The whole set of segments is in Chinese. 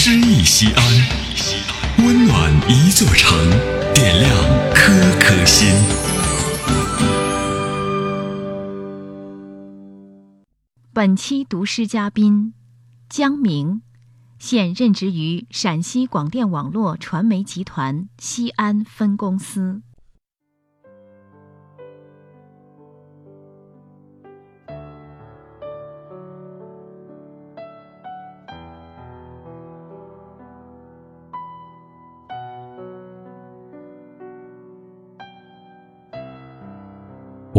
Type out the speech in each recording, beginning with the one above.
诗意西安，温暖一座城，点亮颗颗心。本期读诗嘉宾江明，现任职于陕西广电网络传媒集团西安分公司。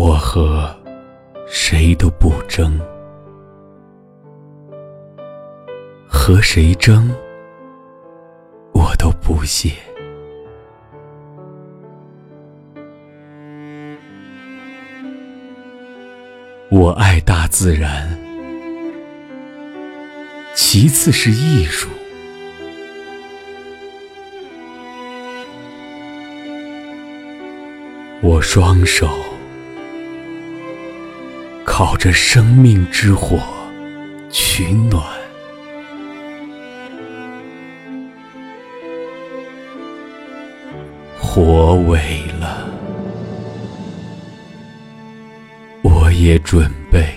我和谁都不争，和谁争，我都不屑。我爱大自然，其次是艺术。我双手靠着生命之火，取暖。火萎了，我也准备